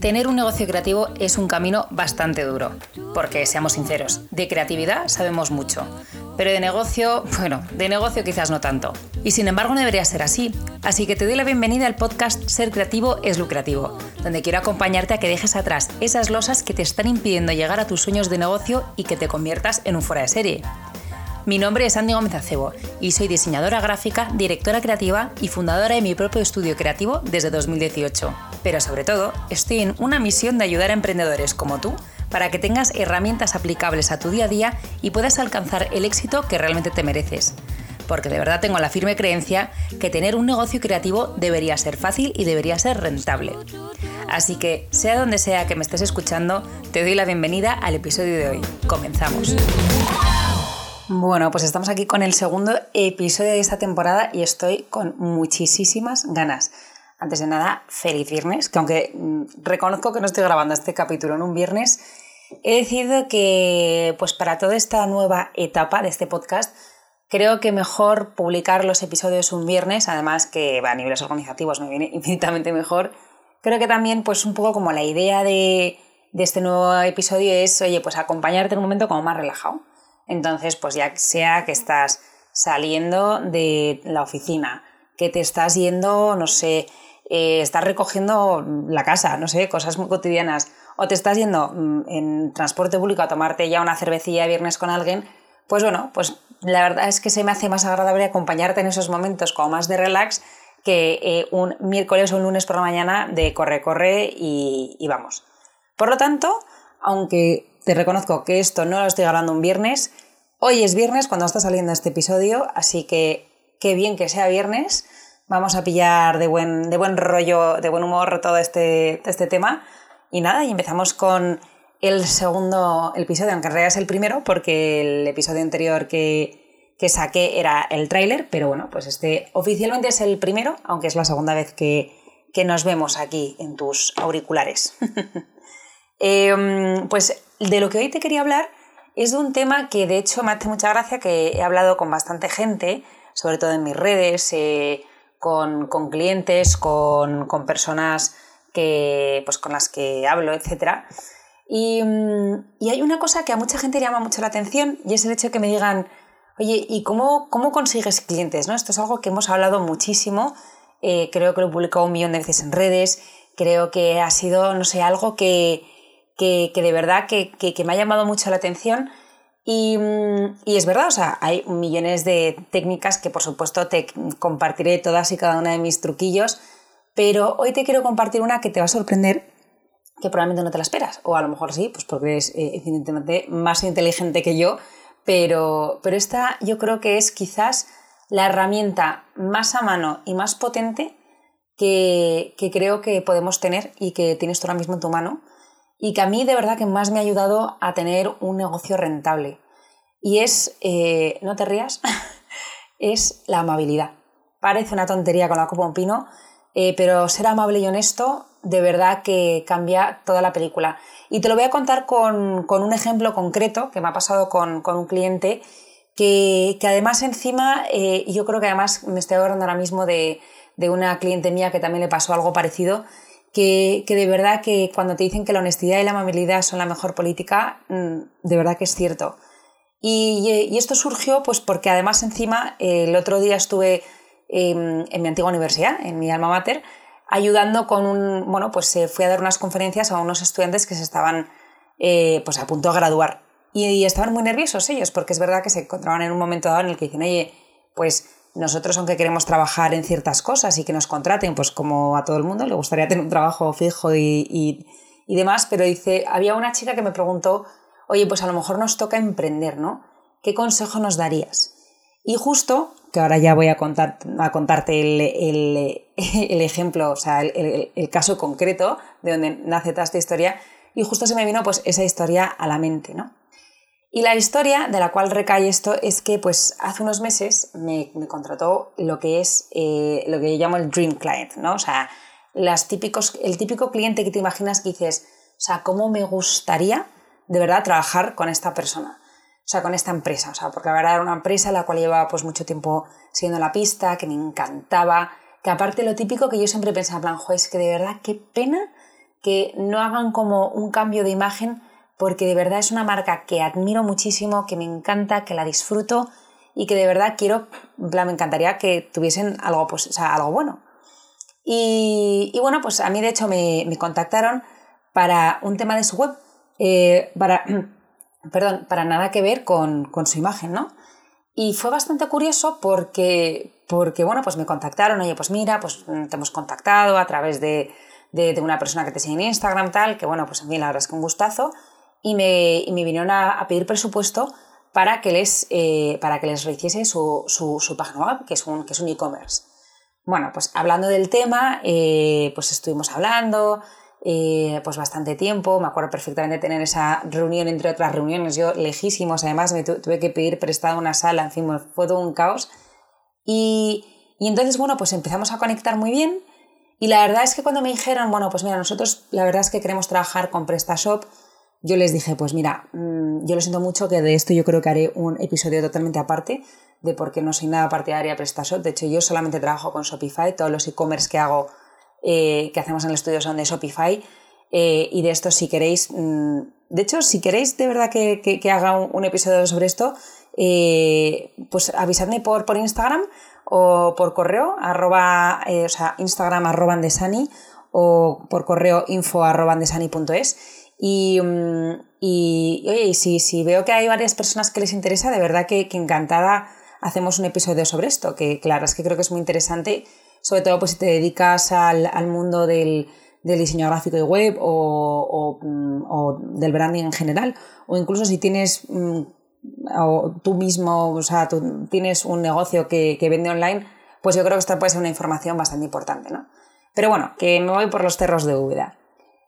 Tener un negocio creativo es un camino bastante duro, porque seamos sinceros, de creatividad sabemos mucho, pero de negocio, bueno, de negocio quizás no tanto. Y sin embargo no debería ser así, así que te doy la bienvenida al podcast Ser Creativo es Lucrativo, donde quiero acompañarte a que dejes atrás esas losas que te están impidiendo llegar a tus sueños de negocio y que te conviertas en un fuera de serie. Mi nombre es Andy Gómez Acebo y soy diseñadora gráfica, directora creativa y fundadora de mi propio estudio creativo desde 2018. Pero sobre todo, estoy en una misión de ayudar a emprendedores como tú para que tengas herramientas aplicables a tu día a día y puedas alcanzar el éxito que realmente te mereces. Porque de verdad tengo la firme creencia que tener un negocio creativo debería ser fácil y debería ser rentable. Así que, sea donde sea que me estés escuchando, te doy la bienvenida al episodio de hoy. Comenzamos. Bueno, pues estamos aquí con el segundo episodio de esta temporada y estoy con muchísimas ganas. Antes de nada, feliz viernes, que aunque mm, reconozco que no estoy grabando este capítulo en un viernes, he decidido que pues para toda esta nueva etapa de este podcast, creo que mejor publicar los episodios un viernes, además que a niveles organizativos me viene infinitamente mejor. Creo que también pues un poco como la idea de, de este nuevo episodio es, oye, pues acompañarte en un momento como más relajado entonces, pues ya sea que estás saliendo de la oficina, que te estás yendo, no sé, eh, estás recogiendo la casa, no sé, cosas muy cotidianas, o te estás yendo mm, en transporte público a tomarte ya una cervecilla viernes con alguien, pues bueno, pues la verdad es que se me hace más agradable acompañarte en esos momentos como más de relax que eh, un miércoles o un lunes por la mañana de corre, corre y, y vamos. Por lo tanto, aunque te reconozco que esto no lo estoy grabando un viernes. Hoy es viernes cuando está saliendo este episodio, así que qué bien que sea viernes. Vamos a pillar de buen, de buen rollo, de buen humor todo este, este tema. Y nada, y empezamos con el segundo episodio, aunque en realidad es el primero, porque el episodio anterior que, que saqué era el tráiler, pero bueno, pues este oficialmente es el primero, aunque es la segunda vez que, que nos vemos aquí en tus auriculares. Em, pues de lo que hoy te quería hablar es de un tema que de hecho me hace mucha gracia, que he hablado con bastante gente, sobre todo en mis redes, eh, con, clientes, con, personas que, pues, con las que hablo, etc. Y, y, hay una cosa que a mucha gente llama mucho la atención y es el hecho de que me digan, oye, ¿y cómo, cómo consigues clientes? ¿no? Esto es algo que hemos hablado muchísimo, eh, creo que lo he publicado un millón de veces en redes, creo que ha sido, no sé, algo que, que, de verdad que, me ha llamado mucho la atención. Y, es verdad, o sea, hay millones de técnicas que por supuesto te compartiré todas y cada una de mis truquillos, pero hoy te quiero compartir una que te va a sorprender, que probablemente no te la esperas, o a lo mejor sí, pues porque eres eh, evidentemente más inteligente que yo, pero, pero esta yo creo que es quizás la herramienta más a mano y más potente que, que creo que podemos tener y que tienes tú ahora mismo en tu mano y que a mí de verdad que más me ha ayudado a tener un negocio rentable. Y es, eh, no te rías, es la amabilidad. Parece una tontería con la copa un pino, eh, pero ser amable y honesto de verdad que cambia toda la película. Y te lo voy a contar con, un ejemplo concreto que me ha pasado con, un cliente que, además encima, eh, yo creo que además me estoy acordando ahora mismo de, de una cliente mía que también le pasó algo parecido que, de verdad que cuando te dicen que la honestidad y la amabilidad son la mejor política, mm, de verdad que es cierto. Y, esto surgió pues porque además encima el otro día estuve en, mi antigua universidad, en mi alma mater, ayudando con un, bueno, pues se fui a dar unas conferencias a unos estudiantes que se estaban eh, pues a punto de graduar. Y, y, estaban muy nerviosos ellos, porque es verdad que se encontraban en un momento dado en el que dicen, oye, pues nosotros, aunque queremos trabajar en ciertas cosas y que nos contraten, pues como a todo el mundo le gustaría tener un trabajo fijo y, demás, pero dice, había una chica que me preguntó, oye, pues a lo mejor nos toca emprender, ¿no? ¿Qué consejo nos darías? Y justo, que ahora ya voy a, contar, a contarte el, ejemplo, o sea, el, el, caso concreto de donde nace toda esta historia, y justo se me vino pues esa historia a la mente, ¿no? Y la historia de la cual recae esto es que pues hace unos meses me, contrató lo que es eh, lo que yo llamo el dream client, ¿no? O sea, las típicos, el típico cliente que te imaginas que dices, o sea, ¿cómo me gustaría de verdad trabajar con esta persona? O sea, con esta empresa, o sea, porque la verdad era una empresa la cual llevaba pues mucho tiempo siguiendo la pista, que me encantaba, que aparte lo típico que yo siempre pensaba, plan, es que de verdad qué pena que no hagan como un cambio de imagen porque de verdad es una marca que admiro muchísimo, que me encanta, que la disfruto y que de verdad quiero, me encantaría que tuviesen algo, pues, o sea, algo bueno. Y, bueno, pues a mí de hecho me, contactaron para un tema de su web, eh, para, perdón, para nada que ver con, con su imagen, ¿no? Y fue bastante curioso porque, porque, bueno, pues me contactaron, oye, pues mira, pues te hemos contactado a través de, de, una persona que te sigue en Instagram, tal, que bueno, pues a mí la verdad es que un gustazo, y me, y me vinieron a, pedir presupuesto para que les, eh, para que les rehiciese su, su, su, página web, que es un, que es un e-commerce. Bueno, pues hablando del tema, eh, pues estuvimos hablando, eh, pues bastante tiempo. Me acuerdo perfectamente de tener esa reunión entre otras reuniones, yo lejísimos, además me tuve que pedir prestado una sala, en fin, fue todo un caos. Y, y, entonces, bueno, pues empezamos a conectar muy bien. Y la verdad es que cuando me dijeron, bueno, pues mira, nosotros la verdad es que queremos trabajar con PrestaShop, yo les dije, pues mira, mm, yo lo siento mucho que de esto yo creo que haré un episodio totalmente aparte de por qué no soy nada partidaria de PrestaShop. De hecho, yo solamente trabajo con Shopify, todos los e-commerce que hago eh, que hacemos en el estudio son de Shopify. Eh, y de esto, si queréis, mm, de hecho, si queréis de verdad que, haga un, episodio sobre esto, eh, pues avisadme por, por Instagram o por correo, arroba, o sea, Instagram arroba andesani o por correo info arroba andesani.es. Y, mm, y, oye, y si, si, veo que hay varias personas que les interesa, de verdad que, que encantada hacemos un episodio sobre esto, que claro, es que creo que es muy interesante sobre todo pues si te dedicas al, mundo del, diseño gráfico y web mm, o, del branding en general, o incluso si tienes mm, tú mismo, o sea, tú tienes un negocio que, vende online, pues yo creo que esta puede ser una información bastante importante, ¿no? Pero bueno, que me voy por los cerros de Úbeda.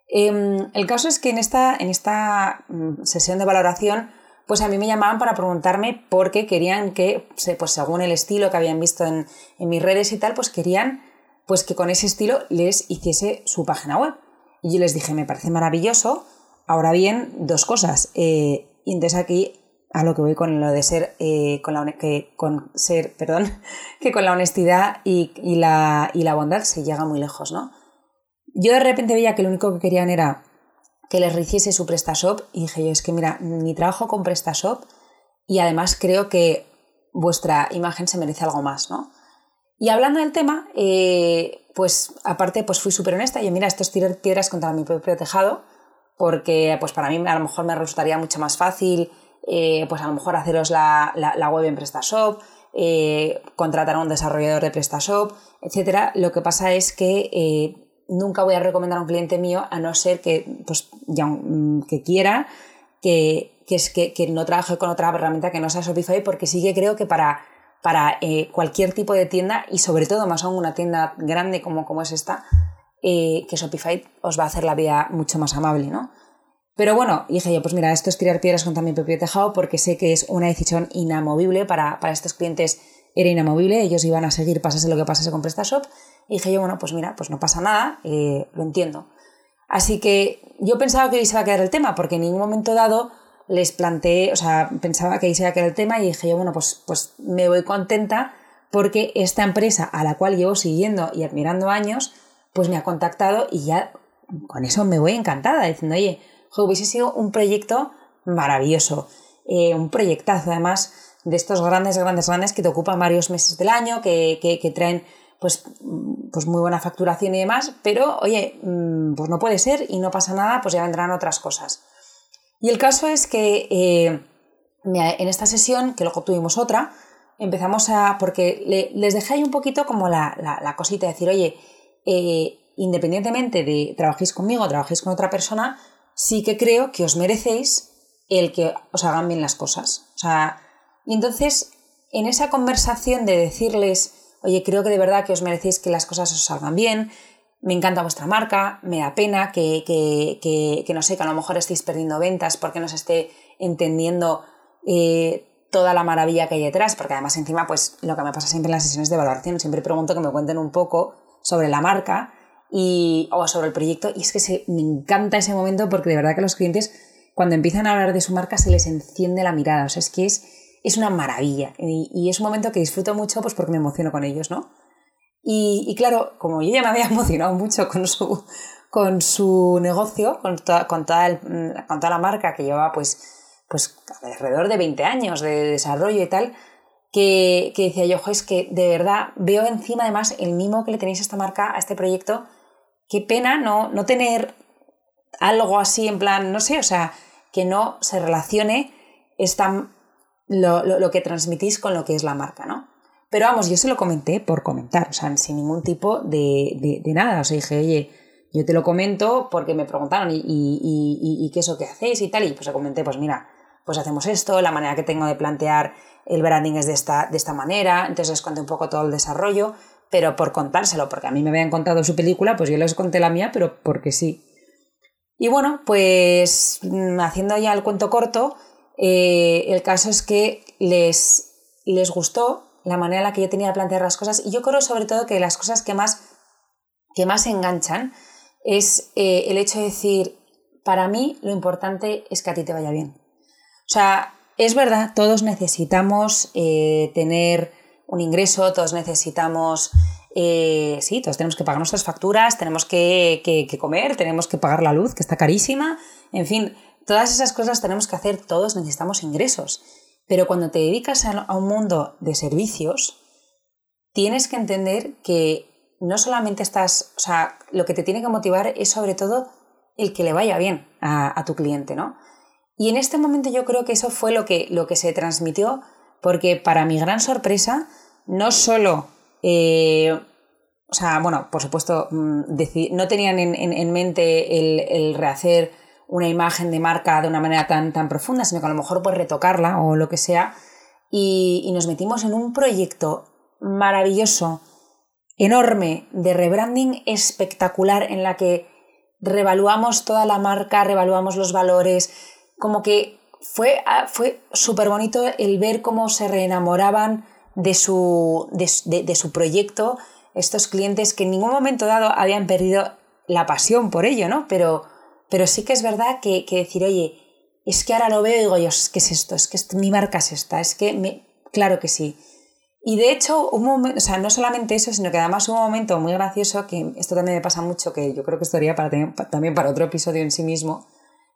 Em, el caso es que en esta, en esta mm, sesión de valoración pues a mí me llamaban para preguntarme por qué querían que, pues según el estilo que habían visto en, mis redes y tal, pues querían pues que con ese estilo les hiciese su página web. Y yo les dije, me parece maravilloso. Ahora bien, dos cosas. Eh, y entonces aquí a lo que voy con lo de ser, eh, con, la, que, con ser, perdón, que con la honestidad y, la, y la bondad se llega muy lejos, ¿no? Yo de repente veía que lo único que querían era que les rehiciese su PrestaShop y dije yo, es que mira, mi trabajo con PrestaShop y además creo que vuestra imagen se merece algo más, ¿no? Y hablando del tema, eh, pues aparte pues fui súper honesta y mira, esto es tirar piedras contra mi propio tejado, porque pues para mí a lo mejor me resultaría mucho más fácil eh, pues a lo mejor haceros la, web en PrestaShop, eh, contratar a un desarrollador de PrestaShop, etc. Lo que pasa es que nunca voy a recomendar a un cliente mío a no ser que, pues, ya, mm, que quiera que, que, es, que, que, no trabaje con otra herramienta que no sea Shopify, porque sí que creo que para, para eh, cualquier tipo de tienda, y sobre todo más aún una tienda grande como, como es esta, eh, que Shopify os va a hacer la vida mucho más amable, ¿no? Pero bueno, dije yo, pues mira, esto es tirar piedras contra mi propio tejado porque sé que es una decisión inamovible para, para estos clientes, era inamovible, ellos iban a seguir pasase lo que pasase con PrestaShop y dije yo, bueno, pues mira, pues no pasa nada, eh, lo entiendo. Así que yo pensaba que ahí se iba a quedar el tema, porque en ningún momento dado les planteé, o sea, pensaba que ahí se iba a quedar el tema y dije yo, bueno, pues, pues me voy contenta porque esta empresa a la cual llevo siguiendo y admirando años, pues me ha contactado y ya con eso me voy encantada, diciendo, oye, hubiese sido un proyecto maravilloso, eh, un proyectazo además de estos grandes, grandes, grandes que te ocupan varios meses del año, que, que, traen pues, pues muy buena facturación y demás, pero oye, mm, pues no puede ser y no pasa nada, pues ya vendrán otras cosas. Y el caso es que eh, en esta sesión, que luego tuvimos otra, empezamos a, porque les dejé ahí un poquito como la, la, cosita de decir, oye, eh, independientemente de trabajéis conmigo o trabajéis con otra persona, sí que creo que os merecéis el que os hagan bien las cosas. O sea, y entonces, en esa conversación de decirles, oye, creo que de verdad que os merecéis que las cosas os salgan bien, me encanta vuestra marca, me da pena que, que, no sé, que a lo mejor estéis perdiendo ventas porque no se esté entendiendo eh, toda la maravilla que hay detrás, porque además encima, pues lo que me pasa siempre en las sesiones de valoración, siempre pregunto que me cuenten un poco sobre la marca y, o sobre el proyecto, y es que me encanta ese momento porque de verdad que los clientes, cuando empiezan a hablar de su marca, se les enciende la mirada, o sea, es que es es una maravilla y, es un momento que disfruto mucho pues porque me emociono con ellos, ¿no? Y, claro, como yo ya me había emocionado mucho con su, con su negocio, con, toda mm, con toda la marca que llevaba pues, pues alrededor de 20 años de desarrollo y tal, que, que decía yo, es que de verdad veo encima además el mimo que le tenéis a esta marca, a este proyecto, qué pena no, no tener algo así en plan, no sé, o sea, que no se relacione esta, lo, lo, que transmitís con lo que es la marca, ¿no? Pero vamos, yo se lo comenté por comentar, o sea, sin ningún tipo de, de, nada. O sea, dije, oye, yo te lo comento porque me preguntaron, ¿y, y, y, y qué es lo que hacéis y tal? Y pues le comenté, pues mira, pues hacemos esto, la manera que tengo de plantear el branding es de esta, de esta manera, entonces les conté un poco todo el desarrollo, pero por contárselo, porque a mí me habían contado su película, pues yo les conté la mía, pero porque sí. Y bueno, pues mm, haciendo ya el cuento corto, eh, el caso es que les, les gustó la manera en la que yo tenía de plantear las cosas y yo creo sobre todo que las cosas que más, que más enganchan es eh, el hecho de decir, para mí lo importante es que a ti te vaya bien. O sea, es verdad, todos necesitamos eh, tener un ingreso, todos necesitamos, sí, todos tenemos que pagar nuestras facturas, tenemos que, que, comer, tenemos que pagar la luz, que está carísima, en fin, todas esas cosas tenemos que hacer, todos necesitamos ingresos. Pero cuando te dedicas a, un mundo de servicios, tienes que entender que no solamente estás, o sea, lo que te tiene que motivar es sobre todo el que le vaya bien a, tu cliente, ¿no? Y en este momento yo creo que eso fue lo que, lo que se transmitió, porque para mi gran sorpresa, no solo, eh, o sea, bueno, por supuesto, mm, no tenían en, mente el, rehacer una imagen de marca de una manera tan, tan profunda, sino que a lo mejor pues retocarla o lo que sea, y, nos metimos en un proyecto maravilloso, enorme, de rebranding espectacular en la que revaluamos toda la marca, revaluamos los valores, como que fue, ah, fue súper bonito el ver cómo se reenamoraban de su, de, su proyecto estos clientes que en ningún momento dado habían perdido la pasión por ello, ¿no? Pero, pero sí que es verdad que, decir, oye, es que ahora lo veo y digo yo, ¿qué es esto? Es que mi marca es esta, es que, claro que sí. Y de hecho, un momento, o sea, no solamente eso, sino que además hubo un momento muy gracioso, que esto también me pasa mucho, que yo creo que estaría para, también para otro episodio en sí mismo,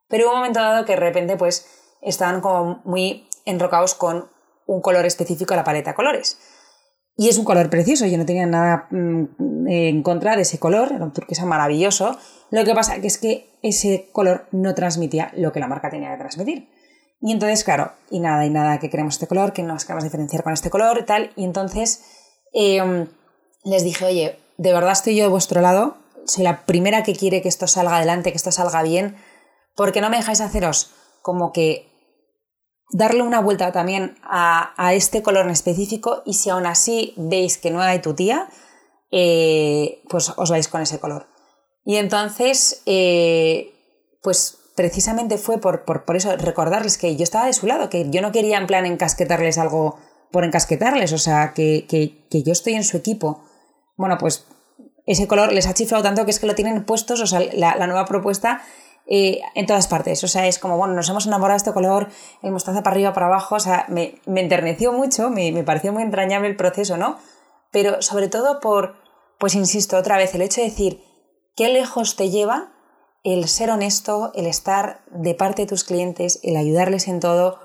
pero hubo un momento dado que de repente pues estaban como muy enrocados con un color específico a la paleta de colores. Y es un color precioso, yo no tenía nada mm, en contra de ese color, era un turquesa maravilloso. Lo que pasa es que ese color no transmitía lo que la marca tenía que transmitir. Y entonces, claro, y nada, y nada, que queremos este color, que nos queremos diferenciar con este color y tal. Y entonces em, les dije, oye, de verdad estoy yo de vuestro lado, soy la primera que quiere que esto salga adelante, que esto salga bien, porque no me dejáis haceros como que darle una vuelta también a, este color en específico y si aún así veis que no hay tu tía, eh, pues os vais con ese color. Y entonces, eh, pues precisamente fue por, por, eso recordarles que yo estaba de su lado, que yo no quería en plan encasquetarles algo por encasquetarles, o sea, que, que yo estoy en su equipo. Bueno, pues ese color les ha chiflado tanto que es que lo tienen puestos, o sea, la nueva propuesta eh, en todas partes. O sea, es como, bueno, nos hemos enamorado de este color, el mostaza para arriba, para abajo. O sea, me, enterneció mucho, me, pareció muy entrañable el proceso, ¿no? Pero sobre todo por, pues insisto, otra vez, el hecho de decir qué lejos te lleva el ser honesto, el estar de parte de tus clientes, el ayudarles en todo.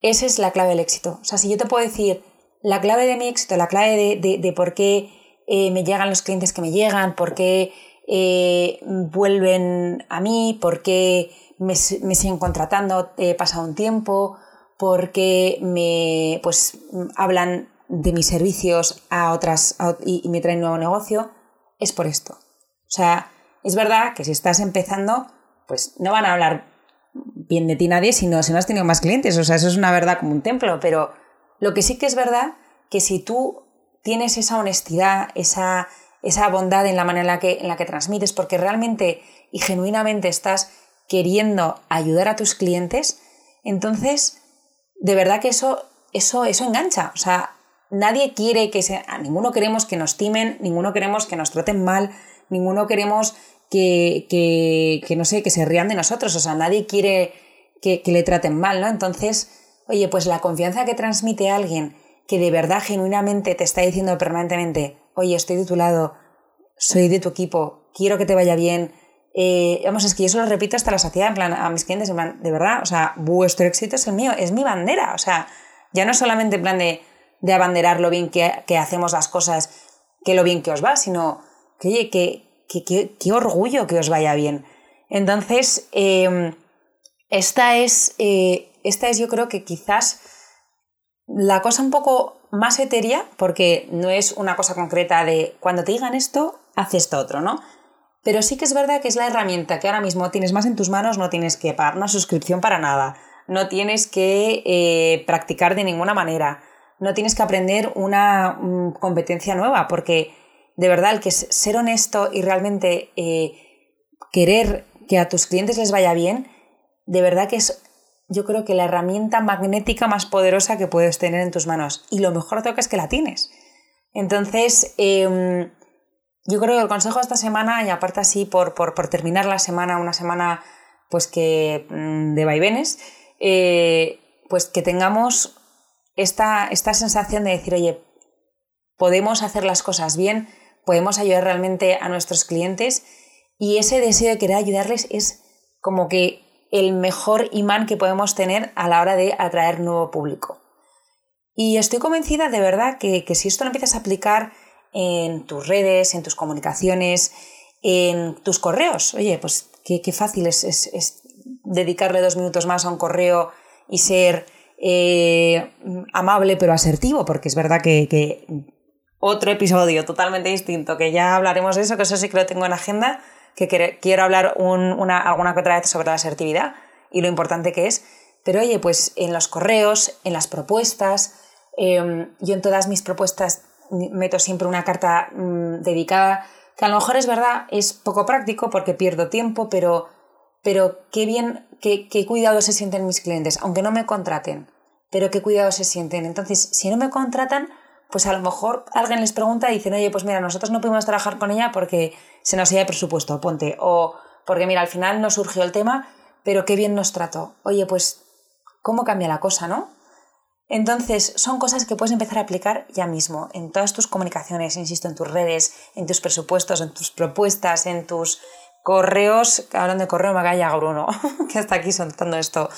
Esa es la clave del éxito. O sea, si yo te puedo decir la clave de mi éxito, la clave de, por qué eh, me llegan los clientes que me llegan, por qué eh, vuelven a mí, porque me, me siguen contratando, he pasado un tiempo, porque me pues hablan de mis servicios a otras y, me traen nuevo negocio, es por esto. O sea, es verdad que si estás empezando, pues no van a hablar bien de ti nadie si no, si no has tenido más clientes. O sea, eso es una verdad como un templo. Pero lo que sí que es verdad que si tú tienes esa honestidad, esa, esa bondad en la manera en la que, en la que transmites, porque realmente y genuinamente estás queriendo ayudar a tus clientes, entonces, de verdad que eso, eso, eso engancha. O sea, nadie quiere que se, ninguno queremos que nos timen, ninguno queremos que nos traten mal, ninguno queremos que, que, no sé, que se rían de nosotros. O sea, nadie quiere que, que le traten mal, ¿no? Entonces, oye, pues la confianza que transmite alguien que de verdad genuinamente te está diciendo permanentemente, oye, estoy de tu lado, soy de tu equipo, quiero que te vaya bien. Eh, vamos, es que yo eso lo repito hasta la saciedad, en plan, a mis clientes, en plan, de verdad, o sea, vuestro éxito es el mío, es mi bandera, o sea, ya no solamente en plan de, de abanderar lo bien que, hacemos las cosas, que lo bien que os va, sino que, oye, que, que, orgullo que os vaya bien. Entonces, em, esta, es, eh, esta es yo creo que quizás la cosa un poco más etérea, porque no es una cosa concreta de cuando te digan esto, haz esto otro, ¿no? Pero sí que es verdad que es la herramienta que ahora mismo tienes más en tus manos, no tienes que pagar una suscripción para nada, no tienes que eh, practicar de ninguna manera, no tienes que aprender una mm, competencia nueva, porque de verdad el que es ser honesto y realmente eh, querer que a tus clientes les vaya bien, de verdad que es yo creo que la herramienta magnética más poderosa que puedes tener en tus manos. Y lo mejor que es que la tienes. Entonces, em, yo creo que el consejo de esta semana, y aparte así por, por, terminar la semana, una semana pues que mm, de vaivenes, eh, pues que tengamos esta, esta sensación de decir, oye, podemos hacer las cosas bien, podemos ayudar realmente a nuestros clientes y ese deseo de querer ayudarles es como que el mejor imán que podemos tener a la hora de atraer nuevo público. Y estoy convencida de verdad que, si esto lo empiezas a aplicar en tus redes, en tus comunicaciones, en tus correos, oye, pues qué, fácil es, dedicarle dos minutos más a un correo y ser eh, amable pero asertivo, porque es verdad que, otro episodio totalmente distinto, que ya hablaremos de eso, que eso sí que lo tengo en agenda, que quiero hablar una, alguna que otra vez sobre la asertividad y lo importante que es. Pero oye, pues en los correos, en las propuestas, em, yo en todas mis propuestas meto siempre una carta mm, dedicada, que a lo mejor es verdad, es poco práctico porque pierdo tiempo, pero, pero qué bien, qué, qué cuidado se sienten mis clientes, aunque no me contraten, pero qué cuidado se sienten. Entonces, si no me contratan, pues a lo mejor alguien les pregunta y dicen, oye, pues mira, nosotros no pudimos trabajar con ella porque se nos iba de presupuesto, ponte, o porque mira, al final no surgió el tema, pero qué bien nos trató. Oye, pues, ¿cómo cambia la cosa, no? Entonces, son cosas que puedes empezar a aplicar ya mismo en todas tus comunicaciones, insisto, en tus redes, en tus presupuestos, en tus propuestas, en tus correos. Hablando de correo, me Bruno, que está aquí soltando esto.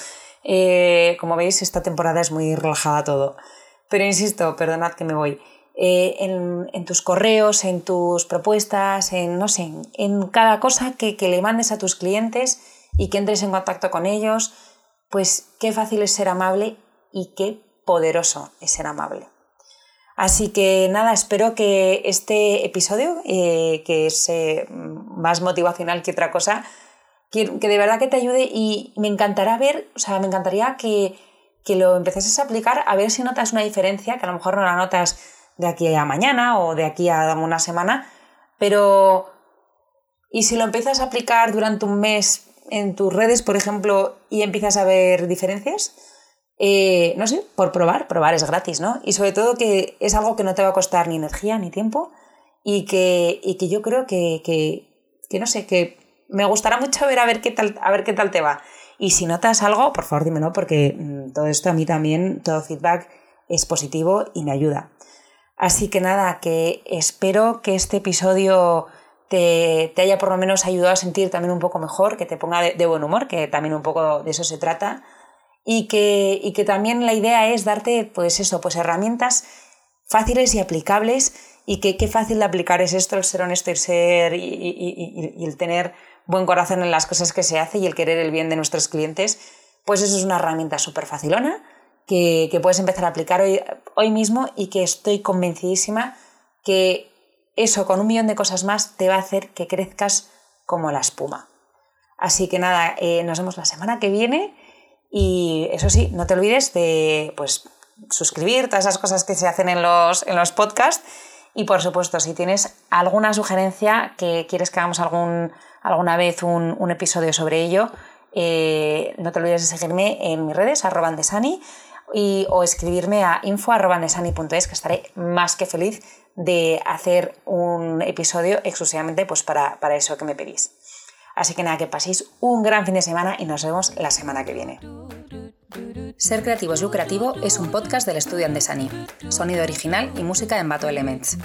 Eh, como veis, esta temporada es muy relajada todo. Pero insisto, perdonad que me voy. Eh, en, tus correos, en tus propuestas, en no sé, en cada cosa que, le mandes a tus clientes y que entres en contacto con ellos, pues qué fácil es ser amable y qué poderoso es ser amable. Así que nada, espero que este episodio, eh, que es eh, más motivacional que otra cosa, que, que, de verdad que te ayude y me encantará ver, o sea, me encantaría que que lo empezases a aplicar a ver si notas una diferencia, que a lo mejor no la notas de aquí a mañana o de aquí a una semana, pero ¿y si lo empiezas a aplicar durante un mes en tus redes, por ejemplo, y empiezas a ver diferencias? Eh, no sé, por probar, probar es gratis, ¿no? Y sobre todo que es algo que no te va a costar ni energía ni tiempo y que, y que yo creo que, que, que, no sé, que me gustará mucho ver a ver qué tal, a ver qué tal te va. Y si notas algo, por favor dímelo porque mm, todo esto a mí también, todo feedback es positivo y me ayuda. Así que nada, que espero que este episodio te, haya por lo menos ayudado a sentir también un poco mejor, que te ponga de, buen humor, que también un poco de eso se trata. Y que, y que también la idea es darte, pues eso, pues herramientas fáciles y aplicables y que qué fácil de aplicar es esto, el ser honesto y, ser, y el tener buen corazón en las cosas que se hace y el querer el bien de nuestros clientes, pues eso es una herramienta súper facilona que, puedes empezar a aplicar hoy, hoy mismo y que estoy convencidísima que eso con un millón de cosas más te va a hacer que crezcas como la espuma. Así que nada, eh, nos vemos la semana que viene y eso sí, no te olvides de pues, suscribir, todas esas cosas que se hacen en los, en los podcasts y por supuesto, si tienes alguna sugerencia que quieres que hagamos algún, alguna vez un, episodio sobre ello, eh, no te olvides de seguirme en mis redes, arroba andesani, y, o escribirme a info.andesani.es, que estaré más que feliz de hacer un episodio exclusivamente pues, para, para eso que me pedís. Así que nada, que paséis un gran fin de semana y nos vemos la semana que viene. Ser Creativo es Lucrativo es un podcast del estudio Andesani. Sonido original y música en Bato Elements.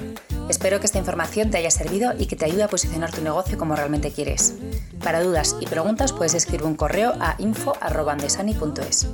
Espero que esta información te haya servido y que te ayude a posicionar tu negocio como realmente quieres. Para dudas y preguntas puedes escribir un correo a info.andesani.es.